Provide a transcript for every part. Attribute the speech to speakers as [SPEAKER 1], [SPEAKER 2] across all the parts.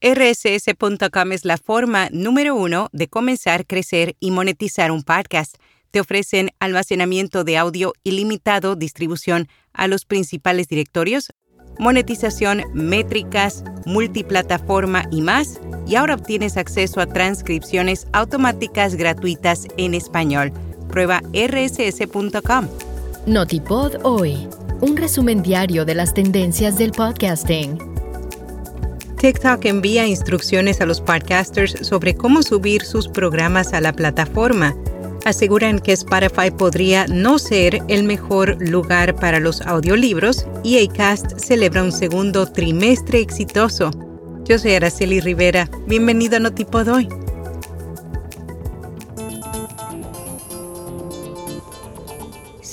[SPEAKER 1] rss.com es la forma número uno de comenzar, crecer y monetizar un podcast. Te ofrecen almacenamiento de audio ilimitado, distribución a los principales directorios, monetización, métricas, multiplataforma y más. Y ahora obtienes acceso a transcripciones automáticas gratuitas en español. Prueba rss.com.
[SPEAKER 2] Notipod hoy, un resumen diario de las tendencias del podcasting.
[SPEAKER 1] TikTok envía instrucciones a los podcasters sobre cómo subir sus programas a la plataforma. Aseguran que Spotify podría no ser el mejor lugar para los audiolibros y Acast celebra un segundo trimestre exitoso. Yo soy Araceli Rivera. Bienvenido a Notipod hoy.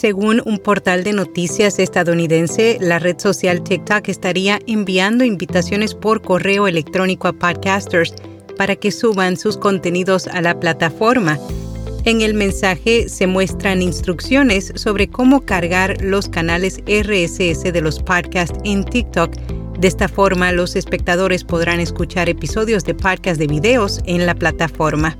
[SPEAKER 1] Según un portal de noticias estadounidense, la red social TikTok estaría enviando invitaciones por correo electrónico a podcasters para que suban sus contenidos a la plataforma. En el mensaje se muestran instrucciones sobre cómo cargar los canales RSS de los podcasts en TikTok. De esta forma, los espectadores podrán escuchar episodios de podcast de videos en la plataforma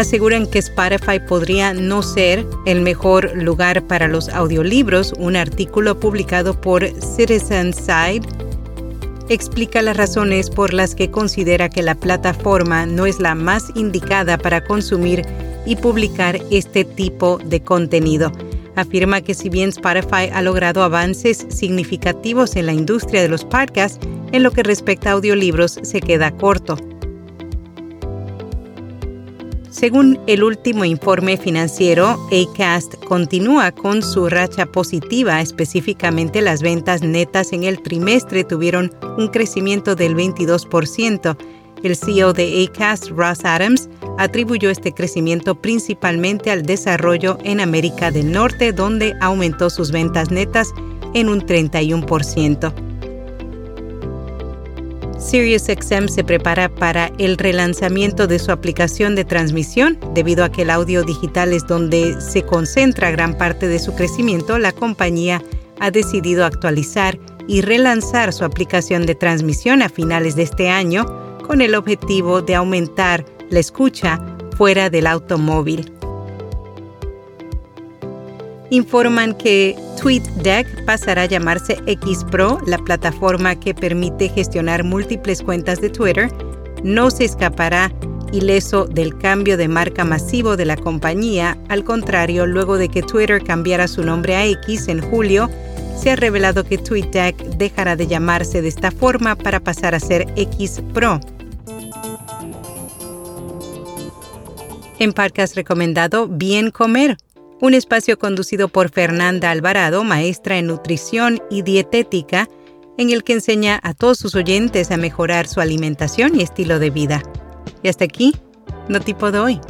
[SPEAKER 1] aseguran que Spotify podría no ser el mejor lugar para los audiolibros. Un artículo publicado por Citizen Side explica las razones por las que considera que la plataforma no es la más indicada para consumir y publicar este tipo de contenido. Afirma que si bien Spotify ha logrado avances significativos en la industria de los podcasts, en lo que respecta a audiolibros se queda corto. Según el último informe financiero, ACAST continúa con su racha positiva, específicamente las ventas netas en el trimestre tuvieron un crecimiento del 22%. El CEO de ACAST, Ross Adams, atribuyó este crecimiento principalmente al desarrollo en América del Norte, donde aumentó sus ventas netas en un 31%. SiriusXM se prepara para el relanzamiento de su aplicación de transmisión. Debido a que el audio digital es donde se concentra gran parte de su crecimiento, la compañía ha decidido actualizar y relanzar su aplicación de transmisión a finales de este año con el objetivo de aumentar la escucha fuera del automóvil informan que TweetDeck pasará a llamarse X Pro, la plataforma que permite gestionar múltiples cuentas de Twitter, no se escapará ileso del cambio de marca masivo de la compañía. Al contrario, luego de que Twitter cambiara su nombre a X en julio, se ha revelado que TweetDeck dejará de llamarse de esta forma para pasar a ser X Pro. En Podcast recomendado Bien Comer, un espacio conducido por Fernanda Alvarado, maestra en nutrición y dietética, en el que enseña a todos sus oyentes a mejorar su alimentación y estilo de vida. Y hasta aquí, no tipo de hoy.